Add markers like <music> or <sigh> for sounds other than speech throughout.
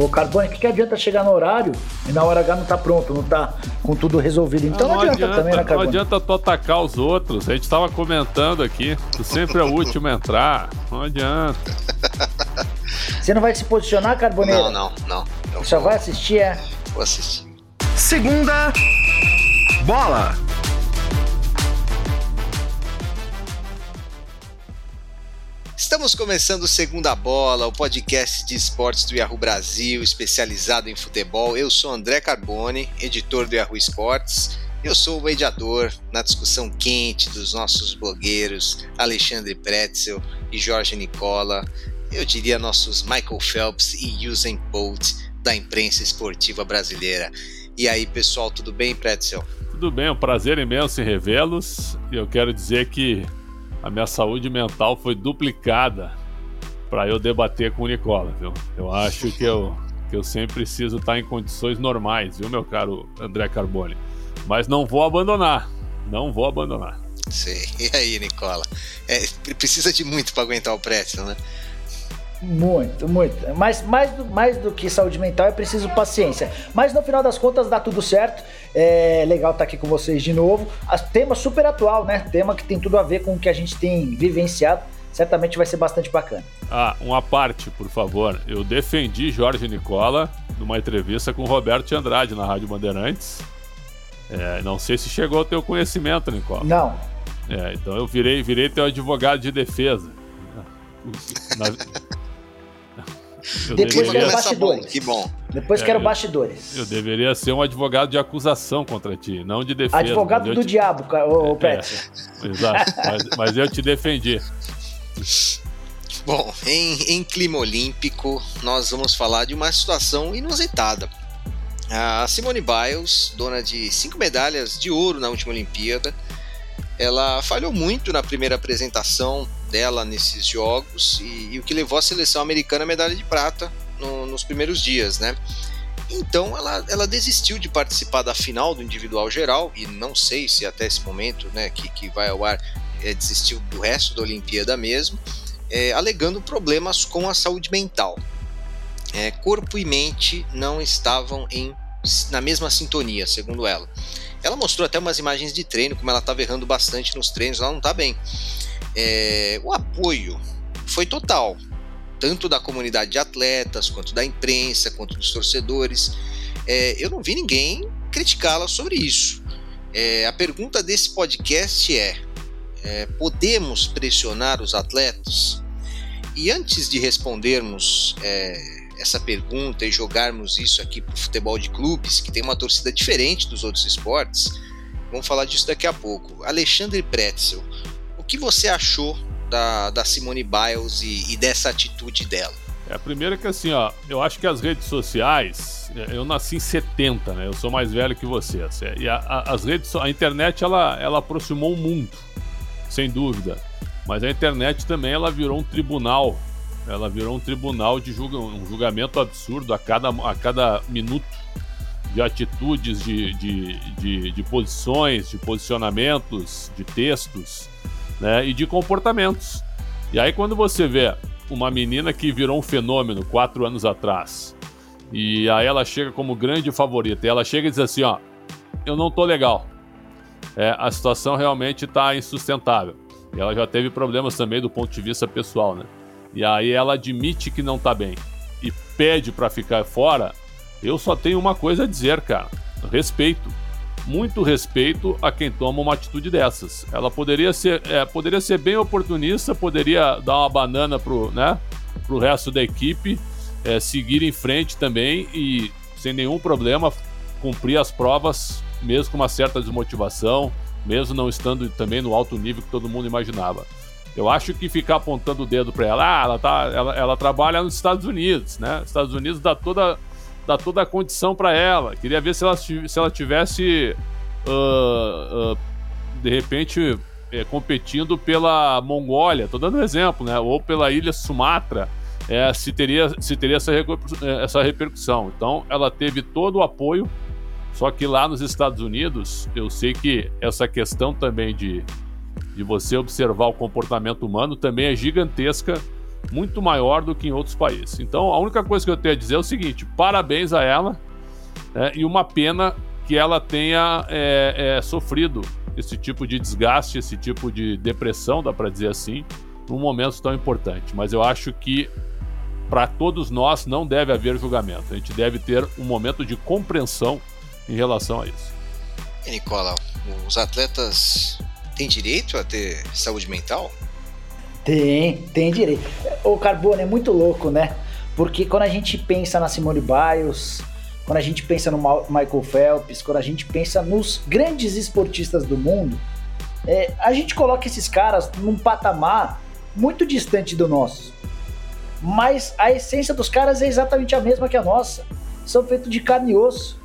Ô, Carbone, o que, que adianta chegar no horário e na hora H não tá pronto, não tá com tudo resolvido? Então não, não adianta, adianta, também, né, Carbone? Não adianta tu atacar os outros. A gente tava comentando aqui. Tu sempre é o último a entrar. Não adianta. <laughs> Você não vai se posicionar, Carboneiro? Não, não, não. Eu Só vou... vai assistir, é? Vou assistir. Segunda bola. Estamos começando o Segunda Bola, o podcast de esportes do Yahoo Brasil, especializado em futebol. Eu sou André Carbone, editor do Yahoo Esportes. Eu sou o mediador na discussão quente dos nossos blogueiros Alexandre Pretzel e Jorge Nicola. Eu diria nossos Michael Phelps e Usain Bolt da imprensa esportiva brasileira. E aí, pessoal, tudo bem, Pretzel? Tudo bem, é um prazer imenso em revê-los. E eu quero dizer que a minha saúde mental foi duplicada para eu debater com o Nicola, viu? Eu acho que eu, que eu sempre preciso estar em condições normais, viu, meu caro André Carbone? Mas não vou abandonar, não vou abandonar. Sei. <laughs> E aí, Nicola? É, precisa de muito para aguentar o preço, né? Muito, muito. Mas mais do, mais do que saúde mental é preciso paciência. Mas no final das contas dá tudo certo. É legal estar aqui com vocês de novo. As, tema super atual, né? Tema que tem tudo a ver com o que a gente tem vivenciado. Certamente vai ser bastante bacana. Ah, uma parte, por favor. Eu defendi Jorge Nicola numa entrevista com Roberto Andrade na Rádio Bandeirantes. É, não sei se chegou ao teu conhecimento, Nicola. Não. É, então eu virei, virei teu advogado de defesa. Na, eu Depois deveria... quero bastidores. Que bom. Depois é, quero bastidores. Eu deveria ser um advogado de acusação contra ti, não de defesa. Advogado do te... diabo, o, o é, exato, mas, mas, eu te defendi. Bom, em, em clima olímpico, nós vamos falar de uma situação inusitada. A Simone Biles, dona de cinco medalhas de ouro na última Olimpíada, ela falhou muito na primeira apresentação dela nesses jogos e, e o que levou a seleção americana à medalha de prata no, nos primeiros dias, né? Então ela, ela desistiu de participar da final do individual geral e não sei se até esse momento, né, que, que vai ao ar, é, desistiu do resto da Olimpíada mesmo, é, alegando problemas com a saúde mental. É, corpo e mente não estavam em, na mesma sintonia, segundo ela. Ela mostrou até umas imagens de treino, como ela estava errando bastante nos treinos, ela não está bem. É, o apoio foi total, tanto da comunidade de atletas, quanto da imprensa, quanto dos torcedores. É, eu não vi ninguém criticá-la sobre isso. É, a pergunta desse podcast é, é: podemos pressionar os atletas? E antes de respondermos é, essa pergunta e jogarmos isso aqui para o futebol de clubes, que tem uma torcida diferente dos outros esportes, vamos falar disso daqui a pouco. Alexandre Pretzel, que você achou da, da Simone Biles e, e dessa atitude dela? É, a primeira que assim, ó, eu acho que as redes sociais, é, eu nasci em 70, né? Eu sou mais velho que você. Assim, e a, a, as redes, a internet ela, ela aproximou o mundo, sem dúvida. Mas a internet também ela virou um tribunal ela virou um tribunal de julga, um julgamento absurdo a cada, a cada minuto de atitudes, de, de, de, de posições, de posicionamentos, de textos né, e de comportamentos. E aí, quando você vê uma menina que virou um fenômeno quatro anos atrás, e aí ela chega como grande favorita, e ela chega e diz assim: Ó, eu não tô legal. É, a situação realmente está insustentável. E ela já teve problemas também do ponto de vista pessoal, né? e aí ela admite que não tá bem e pede para ficar fora, eu só tenho uma coisa a dizer, cara. Respeito. Muito respeito a quem toma uma atitude dessas. Ela poderia ser, é, poderia ser bem oportunista, poderia dar uma banana pro, né, pro resto da equipe, é, seguir em frente também e, sem nenhum problema, cumprir as provas, mesmo com uma certa desmotivação, mesmo não estando também no alto nível que todo mundo imaginava. Eu acho que ficar apontando o dedo para ela, ah, ela, tá, ela, ela trabalha nos Estados Unidos, né? Estados Unidos dá toda, dá toda a condição para ela. Queria ver se ela, se ela tivesse, uh, uh, de repente, é, competindo pela Mongólia, tô dando um exemplo, né? Ou pela ilha Sumatra, é, se teria, se teria essa, essa repercussão. Então, ela teve todo o apoio, só que lá nos Estados Unidos, eu sei que essa questão também de de você observar o comportamento humano também é gigantesca muito maior do que em outros países. Então, a única coisa que eu tenho a dizer é o seguinte: parabéns a ela né, e uma pena que ela tenha é, é, sofrido esse tipo de desgaste, esse tipo de depressão, dá para dizer assim, num momento tão importante. Mas eu acho que para todos nós não deve haver julgamento. A gente deve ter um momento de compreensão em relação a isso. E Nicola, os atletas têm direito a ter saúde mental? Tem, tem direito. O Carbono é muito louco, né? Porque quando a gente pensa na Simone Biles, quando a gente pensa no Michael Phelps, quando a gente pensa nos grandes esportistas do mundo, é, a gente coloca esses caras num patamar muito distante do nosso. Mas a essência dos caras é exatamente a mesma que a nossa. São feitos de carne e osso.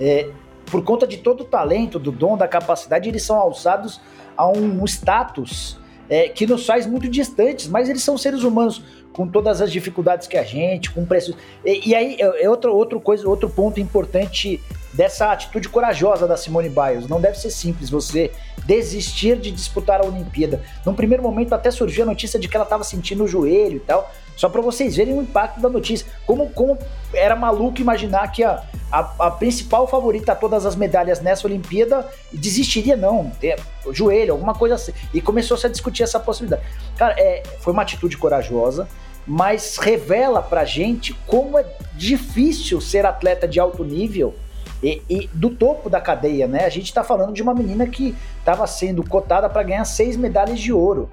É, por conta de todo o talento, do dom, da capacidade, eles são alçados a um status é, que nos faz muito distantes, mas eles são seres humanos com todas as dificuldades que a gente, com preços. E, e aí é, é outro, outro, coisa, outro ponto importante dessa atitude corajosa da Simone Biles. Não deve ser simples você desistir de disputar a Olimpíada. Num primeiro momento até surgiu a notícia de que ela estava sentindo o joelho e tal, só para vocês verem o impacto da notícia. Como, como era maluco imaginar que a, a, a, principal favorita a todas as medalhas nessa Olimpíada desistiria, não. Ter joelho, alguma coisa assim. E começou -se a discutir essa possibilidade. Cara, é, foi uma atitude corajosa, mas revela pra gente como é difícil ser atleta de alto nível e, e, do topo da cadeia, né? A gente está falando de uma menina que estava sendo cotada para ganhar seis medalhas de ouro.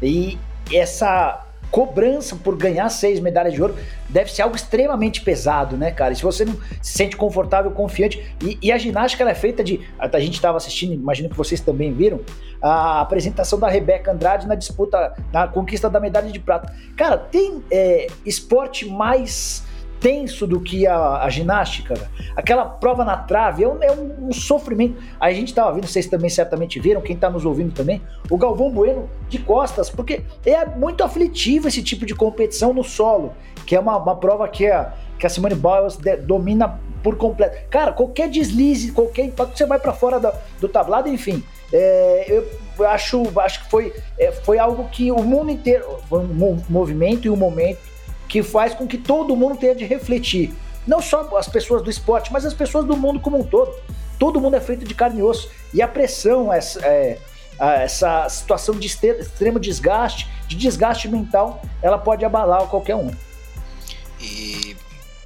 E essa cobrança por ganhar seis medalhas de ouro deve ser algo extremamente pesado, né, cara? E se você não se sente confortável, confiante. E, e a ginástica é feita de. A gente estava assistindo, imagino que vocês também viram, a apresentação da Rebeca Andrade na disputa, na conquista da medalha de prata. Cara, tem é, esporte mais tenso do que a, a ginástica. Aquela prova na trave é um, é um, um sofrimento. A gente estava vendo, vocês também certamente viram, quem está nos ouvindo também, o Galvão Bueno de costas, porque é muito aflitivo esse tipo de competição no solo, que é uma, uma prova que a, que a Simone Biles domina por completo. Cara, qualquer deslize, qualquer impacto, você vai para fora do, do tablado, enfim. É, eu acho, acho que foi, é, foi algo que o mundo inteiro, foi um movimento e um momento que faz com que todo mundo tenha de refletir. Não só as pessoas do esporte, mas as pessoas do mundo como um todo. Todo mundo é feito de carne e osso. E a pressão, essa, é, essa situação de extremo desgaste, de desgaste mental, ela pode abalar qualquer um. E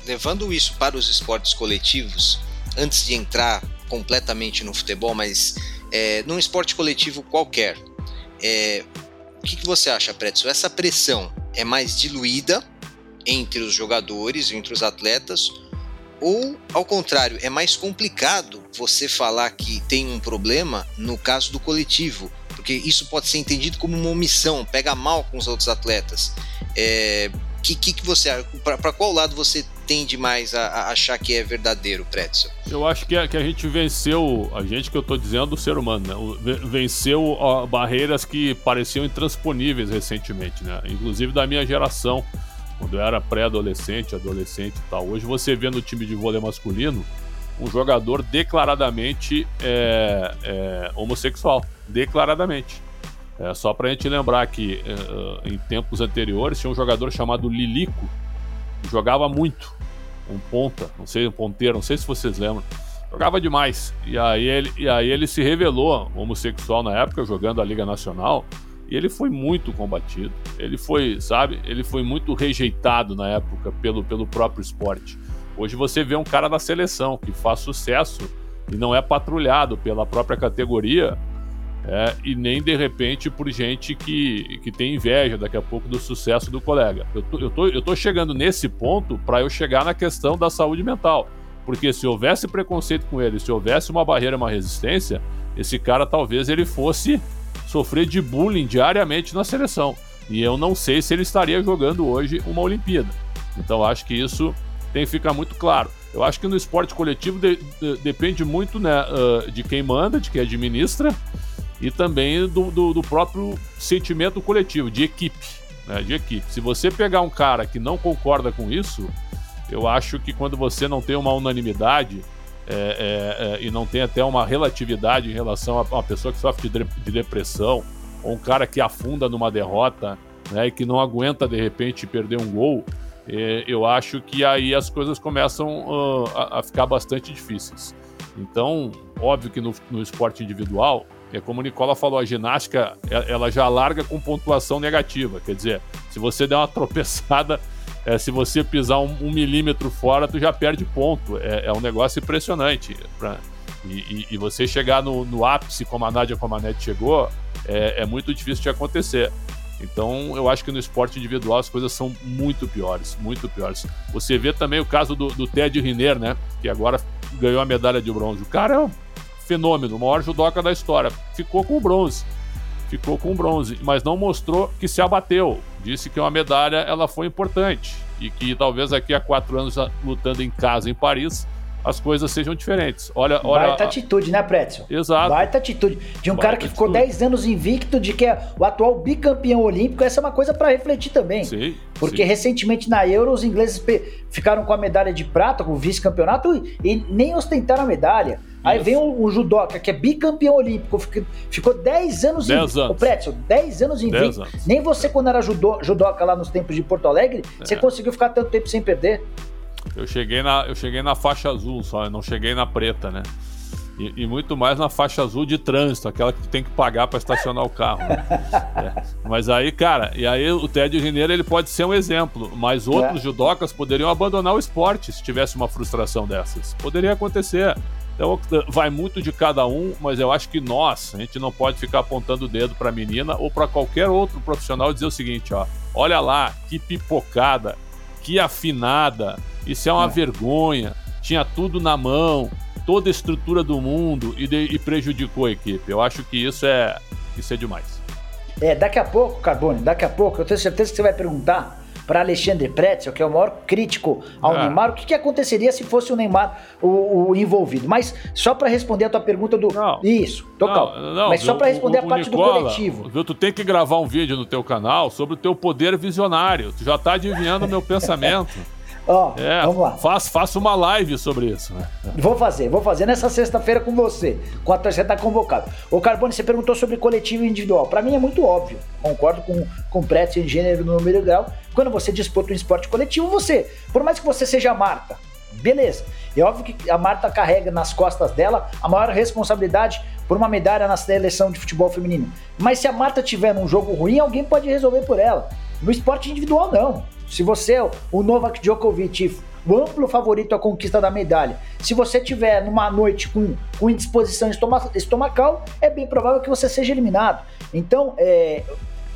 levando isso para os esportes coletivos, antes de entrar completamente no futebol, mas é, num esporte coletivo qualquer, é, o que, que você acha, Pretzel? Essa pressão é mais diluída entre os jogadores, entre os atletas, ou ao contrário, é mais complicado você falar que tem um problema no caso do coletivo, porque isso pode ser entendido como uma omissão, pega mal com os outros atletas. É, que, que, que você para qual lado você tende mais a, a, achar que é verdadeiro, Pretzel? Eu acho que a, que a gente venceu, a gente que eu estou dizendo, o ser humano, né? venceu ó, barreiras que pareciam intransponíveis recentemente, né? Inclusive da minha geração quando eu era pré-adolescente, adolescente e tal. Hoje você vê no time de vôlei masculino um jogador declaradamente é, é, homossexual. Declaradamente. É, só pra gente lembrar que é, em tempos anteriores tinha um jogador chamado Lilico, que jogava muito. Um ponta, não sei, um ponteiro, não sei se vocês lembram. Jogava demais. E aí ele, e aí ele se revelou homossexual na época, jogando a Liga Nacional. E ele foi muito combatido. Ele foi, sabe, ele foi muito rejeitado na época pelo, pelo próprio esporte. Hoje você vê um cara da seleção que faz sucesso e não é patrulhado pela própria categoria é, e nem de repente por gente que, que tem inveja daqui a pouco do sucesso do colega. Eu tô, eu tô, eu tô chegando nesse ponto para eu chegar na questão da saúde mental. Porque se houvesse preconceito com ele, se houvesse uma barreira, uma resistência, esse cara talvez ele fosse sofrer de bullying diariamente na seleção. E eu não sei se ele estaria jogando hoje uma Olimpíada. Então acho que isso tem que ficar muito claro. Eu acho que no esporte coletivo de, de, depende muito né, uh, de quem manda, de quem administra e também do, do, do próprio sentimento coletivo, de equipe. Né, de equipe. Se você pegar um cara que não concorda com isso, eu acho que quando você não tem uma unanimidade, é, é, é, e não tem até uma relatividade em relação a uma pessoa que sofre de, de depressão, ou um cara que afunda numa derrota, né, e que não aguenta de repente perder um gol, é, eu acho que aí as coisas começam uh, a, a, ficar bastante difíceis. Então, óbvio que no, no, esporte individual, é como o Nicola falou, a ginástica ela já larga com pontuação negativa. Quer dizer, se você der uma <laughs> tropeçada, é, se você pisar um, um, milímetro fora, tu já perde ponto. É, é um negócio impressionante. Pra, e, e, e, você chegar no, no, ápice, como a Nádia Comanete chegou, é, é muito difícil de acontecer. Então, eu acho que no esporte individual as coisas são muito piores, muito piores. Você vê também o caso do, do Ted Riner, né? Que agora ganhou a medalha de bronze. O cara é um fenômeno, o maior judoca da história. Ficou com bronze. Ficou com bronze, mas não mostrou que se abateu. Disse que uma medalha ela foi importante e que talvez aqui há quatro anos lutando em casa em Paris as coisas sejam diferentes. Olha, olha. Baita atitude, né, Pretzel? Exato. Baita atitude. De um Baita cara que ficou 10 anos invicto, de que é o atual bicampeão olímpico, essa é uma coisa para refletir também. Sim. Porque sim. recentemente na Euro, os ingleses ficaram com a medalha de prata, com o vice-campeonato, e nem ostentaram a medalha. Aí vem o, judoca, que é bicampeão olímpico, ficou 10 anos invicto. O Pretzel, 10 anos invicto. Anos. Nem você, quando era judo, judoca lá nos tempos de Porto Alegre, é. você conseguiu ficar tanto tempo sem perder. Eu cheguei na, eu cheguei na faixa azul só, eu não cheguei na preta, né? E, e, muito mais na faixa azul de trânsito, aquela que tu tem que pagar para estacionar o carro. Né? <laughs> É. Mas aí, cara, e aí o Ted Rineiro ele pode ser um exemplo, mas outros é. judocas poderiam abandonar o esporte se tivesse uma frustração dessas. Poderia acontecer. Então vai muito de cada um, mas eu acho que nós, a gente não pode ficar apontando o dedo para a menina ou para qualquer outro profissional e dizer o seguinte, ó, olha lá, que pipocada, que afinada, isso é uma é. vergonha. Tinha tudo na mão, toda a estrutura do mundo e, de, e, prejudicou a equipe. Eu acho que isso é, isso é demais. É, daqui a pouco, Carbone, daqui a pouco, eu tenho certeza que você vai perguntar para Alexandre Pretzel, que é o maior crítico ao ah. Neymar, o que, que, aconteceria se fosse o Neymar o, o envolvido. Mas só para responder a tua pergunta do. Não, Isso, tô não, não, Mas só para responder o, a parte Nicola, do coletivo. Viu, tu tem que gravar um vídeo no teu canal sobre o teu poder visionário. Tu já tá adivinhando o meu <laughs> pensamento. Ó, é, vamos lá. Faça faz uma live sobre isso, né? Vou fazer, vou fazer nessa sexta-feira com você. Com a tá convocado. O Carbone, você perguntou sobre coletivo e individual. Para mim é muito óbvio. Concordo com, com o Pretz em gênero, número e grau. Quando você disputa um esporte coletivo, você, por mais que você seja a Marta, beleza. É óbvio que a Marta carrega nas costas dela a maior responsabilidade por uma medalha na seleção de futebol feminino. Mas se a Marta tiver num jogo ruim, alguém pode resolver por ela. No esporte individual, não. Se você é o Novak Djokovic, o amplo favorito à conquista da medalha, se você tiver numa noite com, com indisposição estomacal, é bem provável que você seja eliminado. Então, é,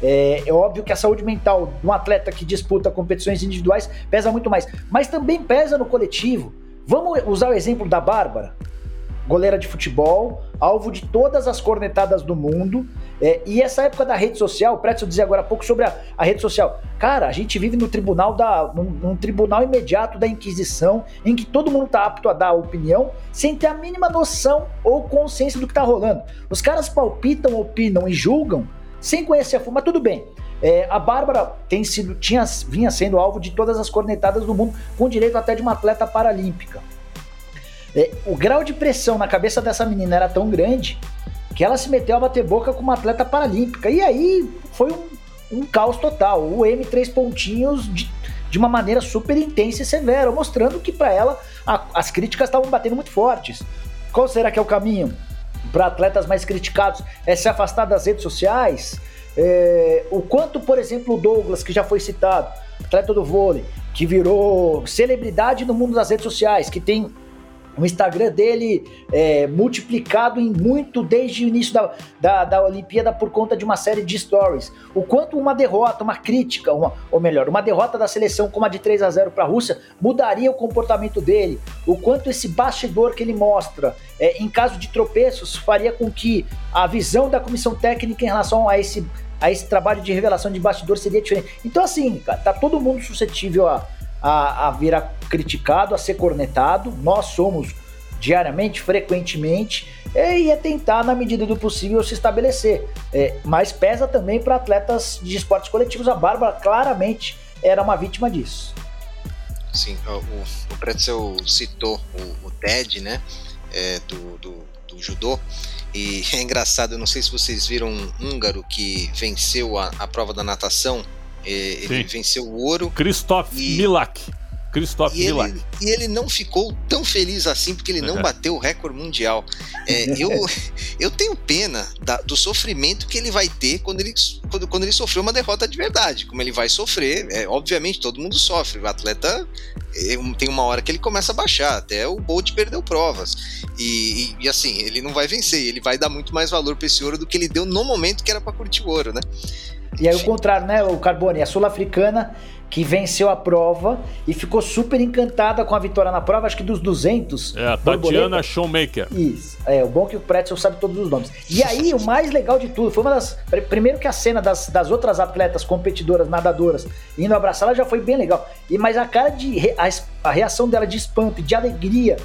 é, é, óbvio que a saúde mental de um atleta que disputa competições individuais pesa muito mais, mas também pesa no coletivo. Vamos usar o exemplo da Bárbara goleira de futebol, alvo de todas as cornetadas do mundo. É, e essa época da rede social, o Pretzel dizia agora há pouco sobre a, a, rede social. Cara, a gente vive no tribunal da. Num, num, tribunal imediato da Inquisição, em que todo mundo tá apto a dar opinião, sem ter a mínima noção ou consciência do que tá rolando. Os caras palpitam, opinam e julgam sem conhecer a fundo, mas tudo bem. É, a Bárbara tem sido, tinha, vinha sendo alvo de todas as cornetadas do mundo, com direito até de uma atleta paralímpica. É, o grau de pressão na cabeça dessa menina era tão grande que ela se meteu a bater boca com uma atleta paralímpica. E aí foi um, um caos total. O M três pontinhos de, de, uma maneira super intensa e severa, mostrando que para ela a, as críticas estavam batendo muito fortes. Qual será que é o caminho para atletas mais criticados? É se afastar das redes sociais? É, o quanto, por exemplo, o Douglas, que já foi citado, atleta do vôlei, que virou celebridade no mundo das redes sociais, que tem o Instagram dele é multiplicado em muito desde o início da, da, da, Olimpíada por conta de uma série de stories. O quanto uma derrota, uma crítica, uma, ou melhor, uma derrota da seleção como a de 3 a 0 para a Rússia mudaria o comportamento dele. O quanto esse bastidor que ele mostra, é, em caso de tropeços, faria com que a visão da comissão técnica em relação a esse, a esse trabalho de revelação de bastidor seria diferente. Então, assim, cara, tá todo mundo suscetível a a, a virar criticado, a ser cornetado. Nós somos diariamente, frequentemente, e é tentar, na medida do possível, se estabelecer. É, mas pesa também para atletas de esportes coletivos. A Bárbara claramente era uma vítima disso. Sim, o, o Pretzel citou o, o TED, né, é, do, do, do, judô, e <laughs> é engraçado, eu não sei se vocês viram um húngaro que venceu a, a prova da natação Ele Sim. venceu o ouro. Christoph e... Milak. Christoph e ele, e ele não ficou tão feliz assim porque ele não uhum. bateu o recorde mundial. É, eu, <laughs> eu tenho pena da, do sofrimento que ele vai ter quando ele, quando, quando ele sofreu uma derrota de verdade. Como ele vai sofrer, é, obviamente todo mundo sofre. O atleta é, tem uma hora que ele começa a baixar. Até o Bolt perdeu provas. E, e, e assim, ele não vai vencer. Ele vai dar muito mais valor para esse ouro do que ele deu no momento que era para curtir o ouro, né? E aí o contrário, né, o Carbone? A sul-africana que venceu a prova e ficou super encantada com a vitória na prova, acho que dos 200. É, a Tatiana Showmaker. Isso. É, o bom é que o Pretzel sabe todos os nomes. E aí, o mais legal de tudo, foi uma das. Primeiro que a cena das, das outras atletas competidoras, nadadoras, indo abraçar ela já foi bem legal. E Mas a cara de. A, a reação dela de espanto e de alegria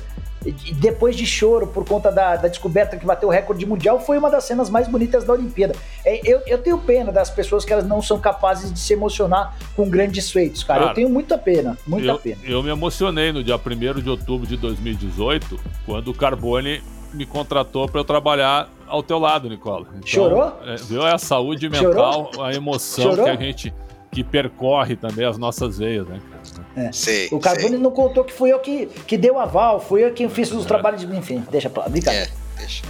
depois de choro por conta da, da, descoberta que bateu o recorde mundial, foi uma das cenas mais bonitas da Olimpíada. É, eu, eu, tenho pena das pessoas que elas não são capazes de se emocionar com grandes feitos, cara. cara eu tenho muita pena, muita eu, pena. Eu me emocionei no dia 1 de outubro de 2018, quando o Carbone me contratou para eu trabalhar ao teu lado, Nicola. Então, Chorou? É, viu? É a saúde mental, Chorou? a emoção Chorou? que a gente que percorre também as nossas veias, né? É. Sei, o Carbone não contou que fui eu que, que deu aval, fui eu quem fiz os é. trabalhos de. Enfim, deixa pra lá, brincadeira. É, deixa.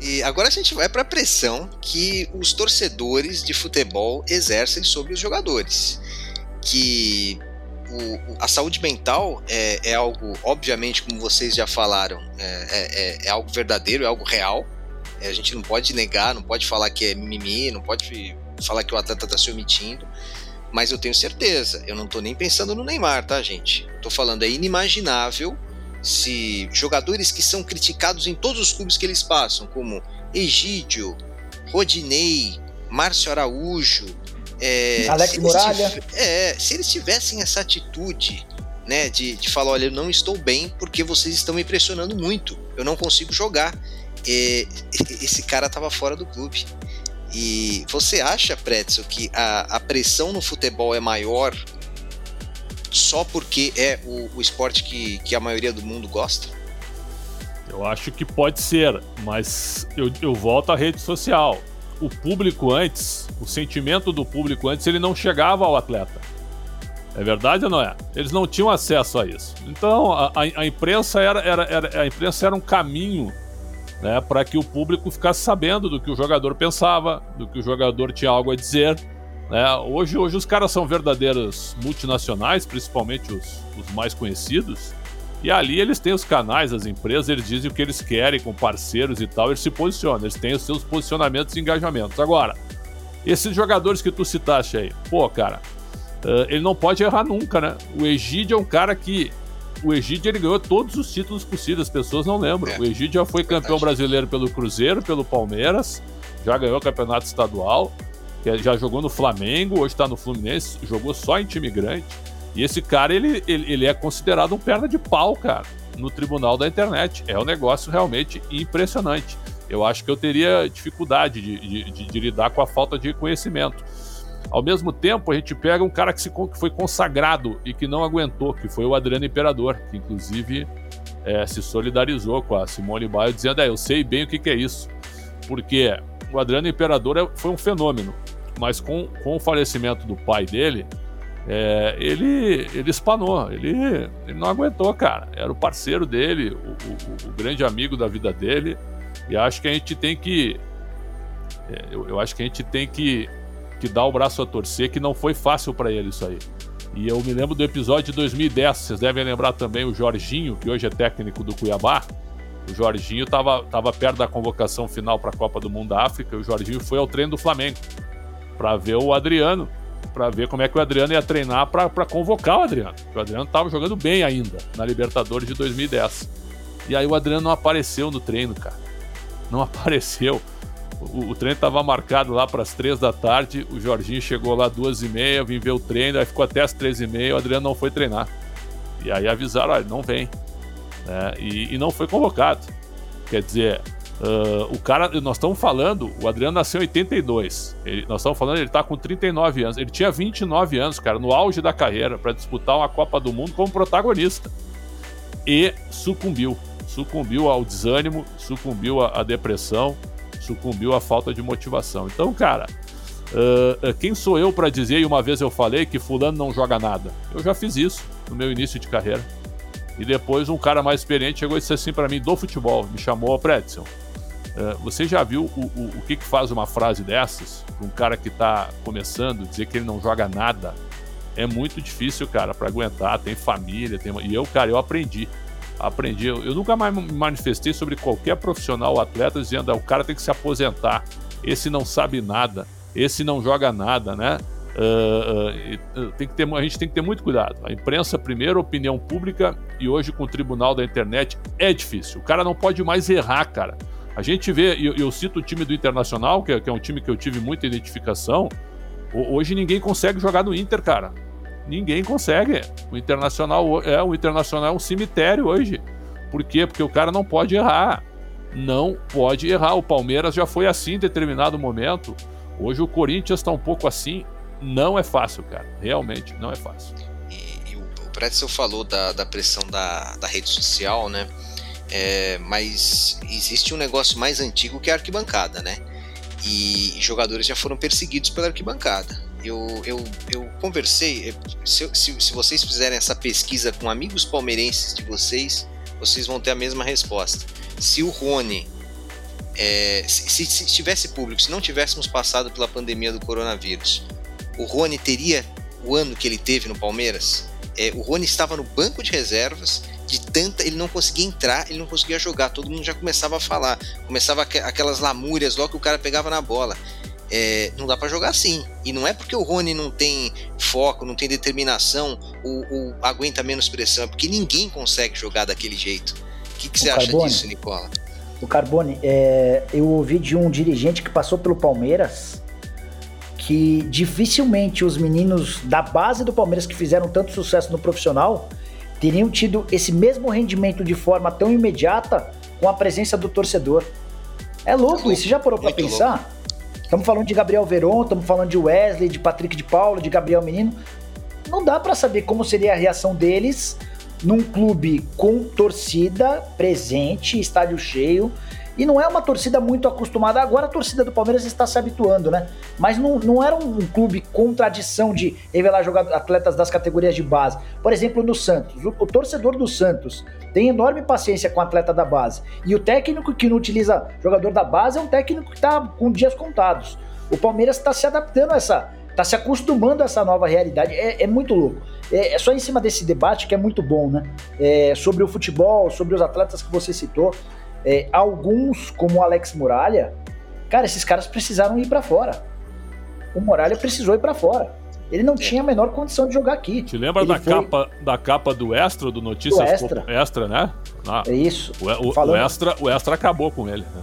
E agora a gente vai para a pressão que os torcedores de futebol exercem sobre os jogadores. Que o, a saúde mental é, é, algo, obviamente, como vocês já falaram, é, é, é algo verdadeiro, é algo real. É, a gente não pode negar, não pode falar que é mimimi, não pode falar que o atleta está se omitindo. Mas eu tenho certeza, eu não estou nem pensando no Neymar, tá, gente? Estou falando, é inimaginável se jogadores que são criticados em todos os clubes que eles passam, como Egídio, Rodinei, Márcio Araújo, é, Alex Muralha. Tiv- é, se eles tivessem essa atitude né, de, de falar, olha, eu não estou bem porque vocês estão me pressionando muito, eu não consigo jogar e, <laughs> esse cara estava fora do clube. E você acha, Pretzel, que a, a pressão no futebol é maior só porque é o, o esporte que, que a maioria do mundo gosta? Eu acho que pode ser, mas eu, eu volto à rede social. O público antes, o sentimento do público antes, ele não chegava ao atleta. É verdade ou não é? Eles não tinham acesso a isso. Então a, a, a imprensa era, era, era, a imprensa era um caminho né, para que o público ficasse sabendo do que o jogador pensava, do que o jogador tinha algo a dizer. Né? Hoje, hoje os caras são verdadeiros multinacionais, principalmente os, os mais conhecidos, e ali eles têm os canais, as empresas, eles dizem o que eles querem com parceiros e tal, eles se posicionam, eles têm os seus posicionamentos e engajamentos. Agora, esses jogadores que tu citaste aí, pô, cara, uh, ele não pode errar nunca, né? O Egídio é um cara que o Egídio ele ganhou todos os títulos possíveis, as pessoas não lembram. É. O Egídio já foi campeão brasileiro pelo Cruzeiro, pelo Palmeiras, já ganhou o campeonato estadual, já jogou no Flamengo, hoje está no Fluminense, jogou só em time grande. E esse cara, ele, ele, ele, é considerado um perna de pau, cara, no tribunal da internet. É um negócio realmente impressionante. Eu acho que eu teria dificuldade de, de, de, de lidar com a falta de conhecimento. Ao mesmo tempo, a gente pega um cara que, se, que foi consagrado e que não aguentou, que foi o Adriano Imperador, que inclusive é, se solidarizou com a Simone Biles, dizendo: é, eu sei bem o que, que é isso. Porque o Adriano Imperador é, foi um fenômeno, mas com, com o falecimento do pai dele, é, ele, ele espanou, ele, ele não aguentou, cara. Era o parceiro dele, o, o, o grande amigo da vida dele, e acho que a gente tem que. É, eu, eu acho que a gente tem que que dá o braço a torcer, que não foi fácil para ele isso aí. E eu me lembro do episódio de 2010, vocês devem lembrar também o Jorginho, que hoje é técnico do Cuiabá. O Jorginho estava tava perto da convocação final para a Copa do Mundo da África. E o Jorginho foi ao treino do Flamengo para ver o Adriano, para ver como é que o Adriano ia treinar para convocar o Adriano. O Adriano estava jogando bem ainda na Libertadores de 2010. E aí o Adriano não apareceu no treino, cara. Não <laughs> apareceu. O, o treino estava marcado lá para as três da tarde. O Jorginho chegou lá duas e meia, vim ver o treino, aí ficou até as três e meia. O Adriano não foi treinar. E aí avisaram: olha, não vem. Né? E, e, não foi convocado. Quer dizer, uh, o cara, nós estamos falando, o Adriano nasceu em 82. Ele, nós estamos falando, ele está com 39 anos. Ele tinha 29 anos, cara, no auge da carreira, para disputar uma Copa do Mundo como protagonista. E sucumbiu. Sucumbiu ao desânimo, sucumbiu à, à depressão sucumbiu à falta de motivação. Então, cara, uh, quem sou eu para dizer, e uma vez eu falei que fulano não joga nada? Eu já fiz isso no meu início de carreira. E depois um cara mais experiente chegou e disse assim para mim do futebol, me chamou, Predson, uh, você já viu o, o, o que, que faz uma frase dessas? Um cara que está começando, dizer que ele não joga nada, é muito difícil, cara, para aguentar. Tem família, tem... e eu, cara, eu aprendi aprendi. Eu nunca mais me manifestei sobre qualquer profissional ou atleta dizendo ah, o cara tem que se aposentar. Esse não sabe nada, esse não joga nada, né? Uh, uh, tem que ter, a gente tem que ter muito cuidado. A imprensa, primeiro, opinião pública, e hoje com o tribunal da internet é difícil. O cara não pode mais errar, cara. A gente vê, eu, eu cito o time do Internacional, que é, que é um time que eu tive muita identificação. Hoje ninguém consegue jogar no Inter, cara. Ninguém consegue. O Internacional é, o Internacional é um cemitério hoje. Por quê? Porque o cara não pode errar. Não pode errar. O Palmeiras já foi assim em determinado momento. Hoje o Corinthians está um pouco assim. Não é fácil, cara. Realmente não é fácil. E, e o, Pretzel falou da, da pressão da, da rede social, né? É, mas existe um negócio mais antigo que a arquibancada, né? E jogadores já foram perseguidos pela arquibancada eu, eu, eu conversei. Se, se, se, vocês fizerem essa pesquisa com amigos palmeirenses de vocês, vocês vão ter a mesma resposta. Se o Rony. É, se, se, tivesse público, se não tivéssemos passado pela pandemia do coronavírus, o Rony teria o ano que ele teve no Palmeiras? É, o Rony estava no banco de reservas, de tanta. Ele não conseguia entrar, ele não conseguia jogar. Todo mundo já começava a falar. Começava aquelas lamúrias logo que o cara pegava na bola é, não dá para jogar assim. E não é porque o Rony não tem foco, não tem determinação, o, aguenta menos pressão, é porque ninguém consegue jogar daquele jeito. O que, que você Carbone, acha disso, Nicola? O Carbone, é, eu ouvi de um dirigente que passou pelo Palmeiras que dificilmente os meninos da base do Palmeiras que fizeram tanto sucesso no profissional teriam tido esse mesmo rendimento de forma tão imediata com a presença do torcedor. É louco, isso já parou para pensar? Louco. Estamos falando de Gabriel Veron, estamos falando de Wesley, de Patrick de Paula, de Gabriel Menino. Não dá para saber como seria a reação deles num clube com torcida presente, estádio cheio, e não é uma torcida muito acostumada. Agora a torcida do Palmeiras está se habituando, né? Mas não, não era um clube com tradição de revelar jogadores, atletas das categorias de base. Por exemplo, no Santos. O, o, torcedor do Santos tem enorme paciência com o atleta da base. E o técnico que não utiliza jogador da base é um técnico que está com dias contados. O Palmeiras está se adaptando a essa. Está se acostumando a essa nova realidade. É, é muito louco. É, é, só em cima desse debate que é muito bom, né? É, sobre o futebol, sobre os atletas que você citou. É, alguns, como o Alex Muralha, cara, esses caras precisaram ir para fora. O Muralha precisou ir para fora. Ele não tinha a menor condição de jogar aqui. Te lembra da, foi... capa, da capa do Extra, do Notícias do Extra. Extra, né? Ah, é isso. O, o, falando... o, extra, o Extra acabou com ele. Né?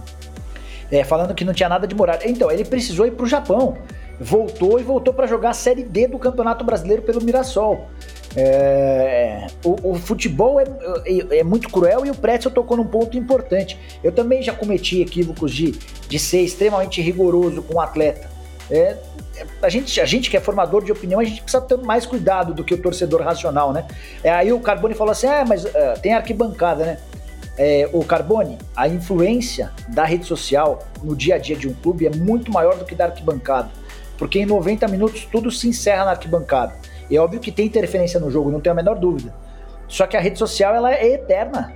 É, falando que não tinha nada de Muralha. Então, ele precisou ir pro Japão. Voltou e voltou para jogar a Série D do Campeonato Brasileiro pelo Mirassol. É, o, o, futebol é, é, é, muito cruel e o Pretzel tocou num ponto importante. Eu também já cometi equívocos de, de ser extremamente rigoroso com o atleta. É, a, gente, a gente que é formador de opinião, a gente precisa ter mais cuidado do que o torcedor racional, né? É, aí o Carbone falou assim: ah, mas uh, tem arquibancada, né? É, o Carbone, a influência da rede social no dia a dia de um clube é muito maior do que da arquibancada. Porque em 90 minutos tudo se encerra na arquibancada. É óbvio que tem interferência no jogo, não tenho a menor dúvida. Só que a rede social ela é eterna.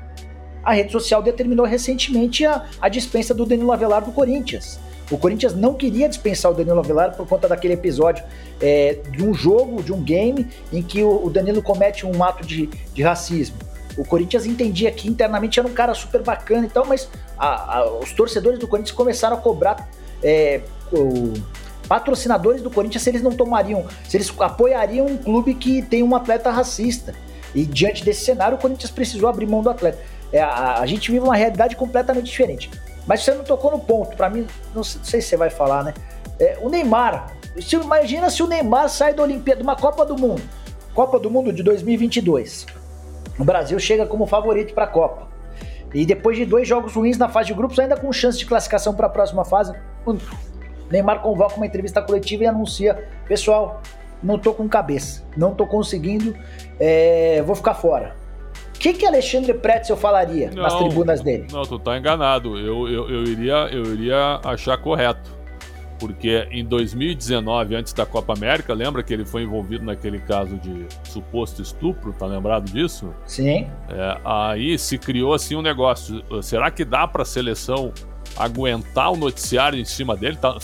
A rede social determinou recentemente a, a dispensa do Danilo Avelar do Corinthians. O Corinthians não queria dispensar o Danilo Avelar por conta daquele episódio é, de um jogo, de um game, em que o, o Danilo comete um ato de, de, racismo. O Corinthians entendia que internamente era um cara super bacana e tal, mas a, a, os torcedores do Corinthians começaram a cobrar é, o, patrocinadores do Corinthians se eles não tomariam, se eles apoiariam um clube que tem um atleta racista. E diante desse cenário, o Corinthians precisou abrir mão do atleta. É, a, a, gente vive uma realidade completamente diferente. Mas você não tocou no ponto, para mim, não sei, não sei, se você vai falar, né? É, o Neymar, se, imagina se o Neymar sai da Olimpíada, de uma Copa do Mundo, Copa do Mundo de 2022. O Brasil chega como favorito para a Copa. E depois de dois jogos ruins na fase de grupos, ainda com chance de classificação para a próxima fase, Neymar convoca uma entrevista coletiva e anuncia: pessoal, não tô com cabeça, não tô conseguindo, é, vou ficar fora. O que, que Alexandre Pretzel falaria não, nas tribunas dele? Não, tu tá enganado. Eu, eu, eu, iria, eu iria achar correto. Porque em 2019, antes da Copa América, lembra que ele foi envolvido naquele caso de suposto estupro? Tá lembrado disso? Sim. É, aí se criou assim um negócio. Será que dá para a seleção aguentar o noticiário em cima dele? Tá,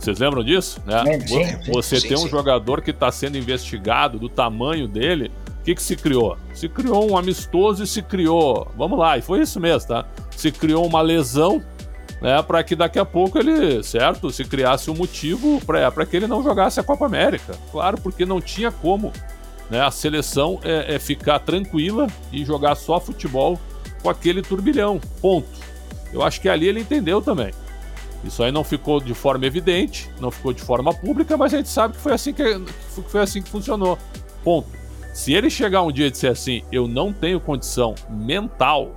vocês lembram disso? Né? Sim, sim, Você sim, tem um jogador que está sendo investigado do tamanho dele. O que, que se criou? Se criou um amistoso e se criou. Vamos lá, e foi isso mesmo, tá? Se criou uma lesão, né? Para que daqui a pouco ele, certo? Se criasse um motivo para que ele não jogasse a Copa América. Claro, porque não tinha como né, a seleção é, é ficar tranquila e jogar só futebol com aquele turbilhão. Ponto. Eu acho que ali ele entendeu também. Isso aí não ficou de forma evidente, não ficou de forma pública, mas a gente sabe que foi assim que, que foi assim que funcionou. Ponto. Se ele chegar um dia e disser assim, eu não tenho condição mental,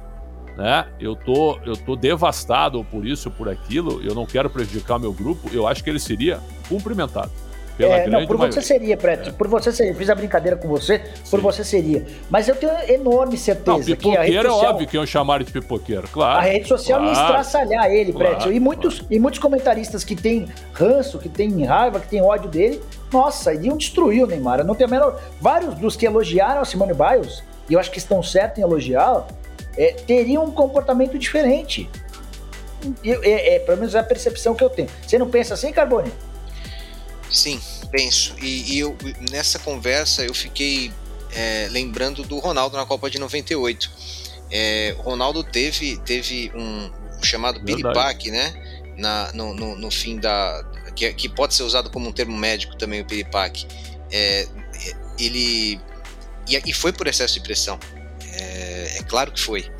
né? Eu tô, eu tô devastado por isso, por aquilo, eu não quero prejudicar meu grupo, eu acho que ele seria cumprimentado. Pela é, não, por maioria. você seria, Preto. É. Por você seria. Fiz a brincadeira com você, Sim. por você seria. Mas eu tenho enorme certeza não, que a rede social, é óbvio que iam chamar de pipoqueiro, claro. A rede social claro, ia estraçalhar ele, claro, Preto. E muitos, claro. e muitos comentaristas que têm ranço, que têm raiva, que têm ódio dele, nossa, iriam destruir o Neymar. Eu não tenho a menor. Vários dos que elogiaram a Simone Biles, e eu acho que estão certos em elogiá-la, é, teriam um comportamento diferente. Eu, é, é, pelo menos é a percepção que eu tenho. Você não pensa assim, Carbone? Sim, penso. E, e eu, nessa conversa eu fiquei é, lembrando do Ronaldo na Copa de 98. É, o Ronaldo teve, teve um, um chamado piripaque, né? Na, no, no, no, fim da. Que, que, pode ser usado como um termo médico também, o piripaque. É, ele. E, e, foi por excesso de pressão. É, é claro que foi.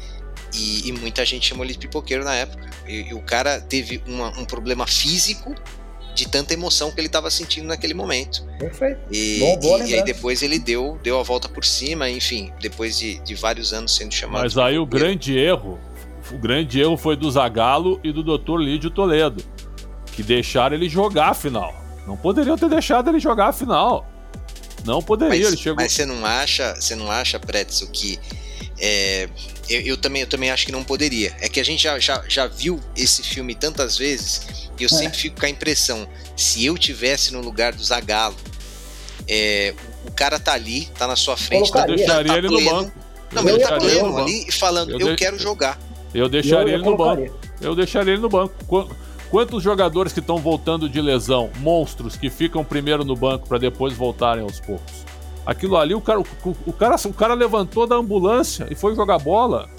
E, e, muita gente chamou ele de pipoqueiro na época. E, e o cara teve uma, um problema físico de tanta emoção que ele estava sentindo naquele momento. Perfeito. E, Bom, e, e, aí depois ele deu, deu a volta por cima, enfim, depois de, de vários anos sendo chamado. Mas aí o grande erro, o grande erro foi do Zagallo e do Dr. Lídio Toledo, que deixaram ele jogar a final. Não poderiam ter deixado ele jogar a final. Não poderia, mas, ele chegou. Mas você não acha, você não acha, Pretzel, que é, eu, eu, também, eu também acho que não poderia. É que a gente já, já, já viu esse filme tantas vezes e eu é. sempre fico com a impressão: se eu tivesse no lugar do Zagalo, é, o cara tá ali, tá na sua frente, tá, eu deixaria tá ele pleno, no banco. Não, mas ele tá pleno ali falando: eu, eu quero jogar. Eu deixaria eu, ele no banco. Eu deixaria ele no banco. Quantos jogadores que estão voltando de lesão, monstros que ficam primeiro no banco para depois voltarem aos poucos? Aquilo ali, o cara, o, o, cara, o cara levantou da ambulância e foi jogar bola.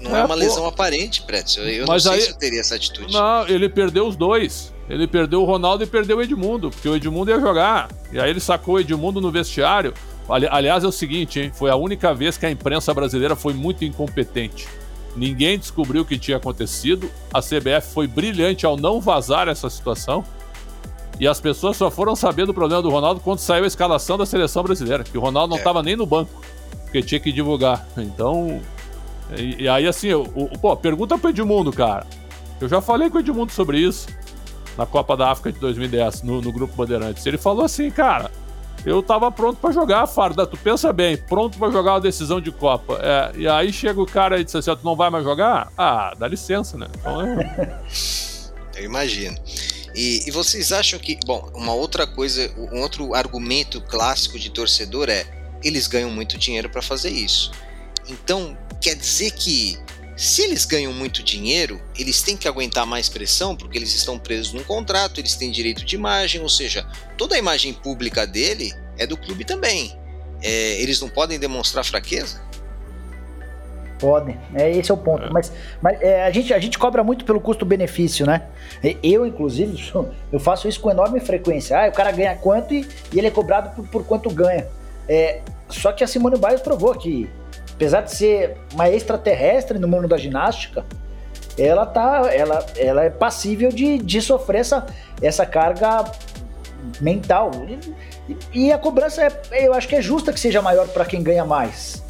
Não é, é uma pô. lesão aparente, Pretzel. Eu Mas não sei aí, se eu teria essa atitude. Não, ele perdeu os dois. Ele perdeu o Ronaldo e perdeu o Edmundo, porque o Edmundo ia jogar. E aí ele sacou o Edmundo no vestiário. Ali, aliás, é o seguinte, hein? Foi a única vez que a imprensa brasileira foi muito incompetente. Ninguém descobriu o que tinha acontecido. A CBF foi brilhante ao não vazar essa situação. E as pessoas só foram saber do problema do Ronaldo quando saiu a escalação da seleção brasileira, que o Ronaldo não estava é. nem no banco, porque tinha que divulgar. Então, e, e aí assim, o, o, pô, pergunta pro Edmundo, cara. Eu já falei com o Edmundo sobre isso na Copa da África de 2010, no, no Grupo Bandeirantes. Ele falou assim, cara, eu tava pronto para jogar, Farda. Tu pensa bem, pronto para jogar uma decisão de Copa. É, e aí chega o cara e diz assim: tu não vai mais jogar? Ah, dá licença, né? Então é... <laughs> Eu imagino. E, e, vocês acham que, bom, uma outra coisa, um outro argumento clássico de torcedor é eles ganham muito dinheiro para fazer isso. Então, quer dizer que se eles ganham muito dinheiro, eles têm que aguentar mais pressão porque eles estão presos num contrato, eles têm direito de imagem, ou seja, toda a imagem pública dele é do clube também. É, eles não podem demonstrar fraqueza? Podem, é, esse é o ponto. É. Mas, mas é, a, gente, a gente cobra muito pelo custo-benefício, né? Eu, inclusive, <laughs> eu faço isso com enorme frequência. Ah, o cara ganha quanto e, e ele é cobrado por, por quanto ganha. É, só que a Simone Biles provou que, apesar de ser uma extraterrestre no mundo da ginástica, ela, tá, ela, ela é passível de, de sofrer essa, essa carga mental. E, e a cobrança, é, eu acho que é justa que seja maior para quem ganha mais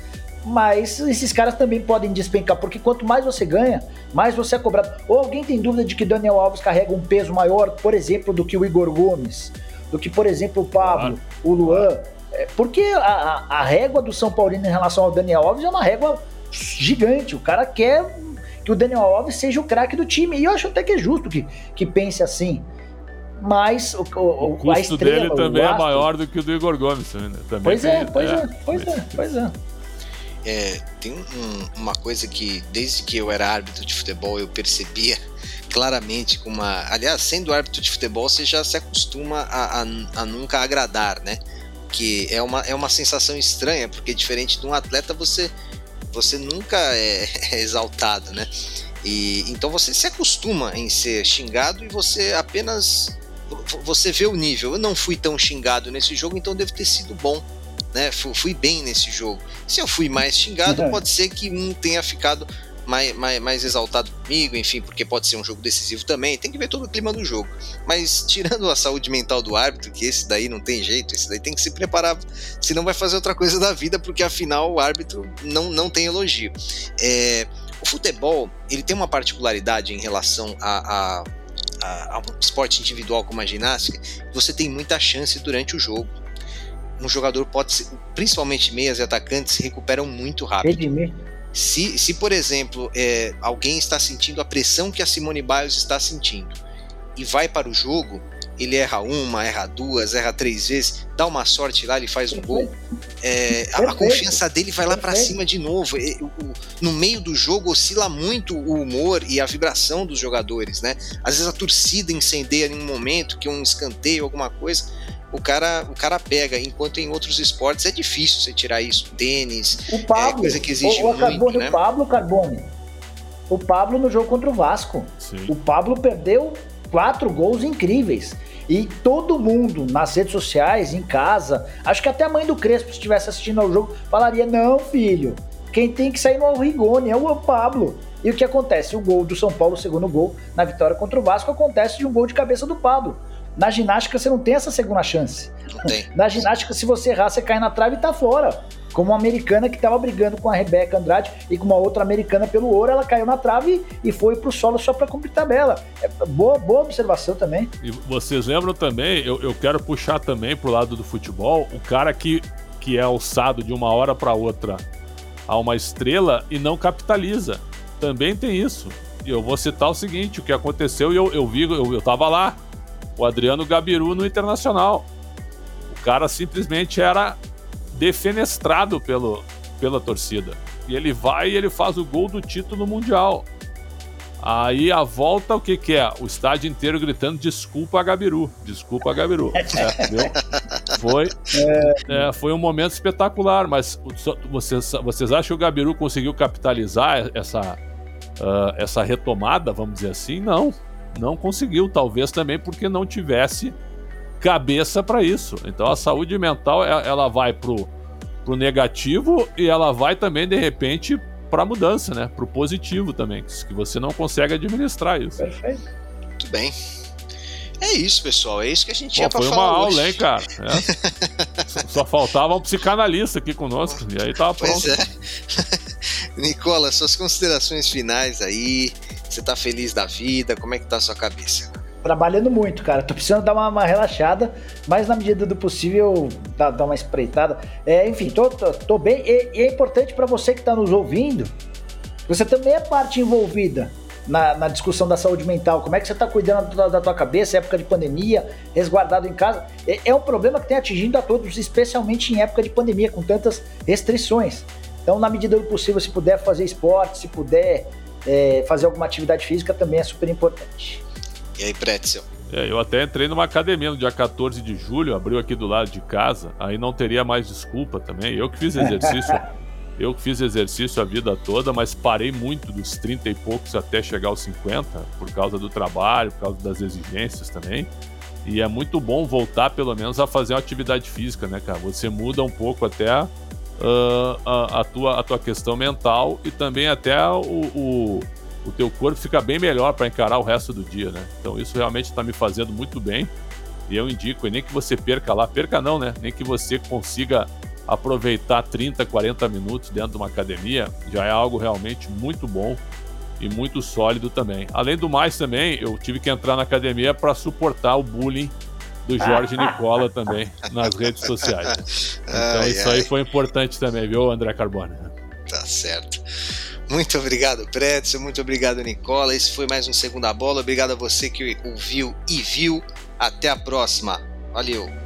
mas esses caras também podem despencar, porque quanto mais você ganha, mais você é cobrado. Ou alguém tem dúvida de que Daniel Alves carrega um peso maior, por exemplo, do que o Igor Gomes, do que, por exemplo, o Pablo, o Luan. É, porque a, a régua do São Paulino em relação ao Daniel Alves é uma régua gigante. O cara quer que o Daniel Alves seja o craque do time. E eu acho até que é justo que, que pense assim. Mas o, o, o custo estrela, dele também é maior do que o do Igor Gomes. Né? Também pois, é, pois é, é, pois é, pois é. É, tem um, uma coisa que desde que eu era árbitro de futebol eu percebia claramente com uma. Aliás, sendo árbitro de futebol, você já se acostuma a, a, a, nunca agradar, né? Que é uma, é uma sensação estranha, porque diferente de um atleta, você, você nunca é, <laughs> é exaltado, né? E, então você se acostuma em ser xingado e você apenas. Você vê o nível. Eu não fui tão xingado nesse jogo, então deve ter sido bom. Né? Fui, bem nesse jogo. Se eu fui mais xingado, pode ser que um tenha ficado mais, mais, mais, exaltado comigo, enfim, porque pode ser um jogo decisivo também, tem que ver todo o clima do jogo. Mas tirando a saúde mental do árbitro, que esse daí não tem jeito, esse daí tem que se preparar, senão vai fazer outra coisa da vida, porque afinal o árbitro não, não tem elogio. É, o futebol, ele tem uma particularidade em relação a, a, a, a um esporte individual como a ginástica, você tem muita chance durante o jogo um jogador pode ser, principalmente meias e atacantes, se recuperam muito rápido. Se, se por exemplo, é, alguém está sentindo a pressão que a Simone Biles está sentindo e vai para o jogo, ele erra uma, erra duas, erra três vezes, dá uma sorte lá, ele faz um gol. É, a, a, confiança dele vai lá para cima de novo. no meio do jogo oscila muito o humor e a vibração dos jogadores, né? Às vezes a torcida incendeia em um momento, que um escanteio, alguma coisa o cara, o cara pega, enquanto em outros esportes é difícil você tirar isso. Tênis, o Pablo, é coisa que exige o, o muito, né? O Pablo Carbone, o Pablo no jogo contra o Vasco, Sim. o Pablo perdeu quatro gols incríveis. E todo mundo nas redes sociais, em casa, acho que até a mãe do Crespo, se estivesse assistindo ao jogo, falaria: Não, filho, quem tem que sair no Rigoni é o Pablo. E o que acontece? O gol do São Paulo, o segundo gol na vitória contra o Vasco, acontece de um gol de cabeça do Pablo. Na ginástica você não tem essa segunda chance. Não tem. <laughs> Na ginástica, se você errar, você cai na trave e tá fora. Como uma americana que estava brigando com a Rebeca Andrade e com uma outra americana pelo ouro, ela caiu na trave e foi pro solo só para cumprir tabela. É boa, boa observação também. E vocês lembram também, eu, eu quero puxar também pro lado do futebol, o cara que, que é alçado de uma hora para outra a uma estrela e não capitaliza. Também tem isso. E eu vou citar o seguinte: o que aconteceu, e eu, eu vi, eu, eu tava lá o Adriano Gabiru no Internacional. O cara simplesmente era defenestrado pelo, pela torcida. E ele vai e ele faz o gol do título mundial. Aí a volta, o que, que é? O estádio inteiro gritando desculpa Gabiru, desculpa Gabiru. <laughs> É, foi, é, foi um momento espetacular, mas vocês, vocês acham que o Gabiru conseguiu capitalizar essa, uh, essa retomada, vamos dizer assim? Não não conseguiu, talvez também porque não tivesse cabeça para isso. Então a saúde mental ela vai pro, pro negativo e ela vai também de repente para mudança, né? Pro positivo também, que você não consegue administrar isso. Perfeito. Muito bem. É isso, pessoal. É isso que a gente Pô, tinha pra falar. Foi uma aula, hein, cara? <laughs> É. só, só, faltava um psicanalista aqui conosco. E aí tava pronto. Pois é. <laughs> Nicola, suas considerações finais aí. Você tá feliz da vida? Como é que tá a sua cabeça? Trabalhando muito, cara. Tô precisando dar uma, uma relaxada, mas na medida do possível dar, uma espreitada. É, enfim, tô, tô, tô bem. E, e, é importante para você que tá nos ouvindo, você também é parte envolvida na, na, discussão da saúde mental. Como é que você está cuidando da, da, tua cabeça, época de pandemia, resguardado em casa? É, é, um problema que tem atingido a todos, especialmente em época de pandemia, com tantas restrições. Então, na medida do possível, se puder fazer esporte, se puder é, fazer alguma atividade física também é super importante. E aí, Pretzel? É, eu até entrei numa academia no dia 14 de julho, abriu aqui do lado de casa, aí não teria mais desculpa também. Eu que fiz exercício, <laughs> eu que fiz exercício a vida toda, mas parei muito dos 30 e poucos até chegar aos 50, por causa do trabalho, por causa das exigências também. E é muito bom voltar, pelo menos, a fazer uma atividade física, né, cara? Você muda um pouco até uh, a, a, tua, a tua questão mental e também até o, o, o teu corpo fica bem melhor para encarar o resto do dia, né? Então isso realmente está me fazendo muito bem e eu indico, e nem que você perca lá, perca não, né? Nem que você consiga aproveitar 30, 40 minutos dentro de uma academia, já é algo realmente muito bom e muito sólido também. Além do mais também, eu tive que entrar na academia para suportar o bullying do Jorge Nicola também nas redes sociais. <laughs> Então ai, isso ai. aí foi importante também, viu, André Carbone? Tá certo. Muito obrigado, Pretzel. Muito obrigado, Nicola. Esse foi mais um Segunda Bola. Obrigado a você que ouviu e viu. Até a próxima. Valeu.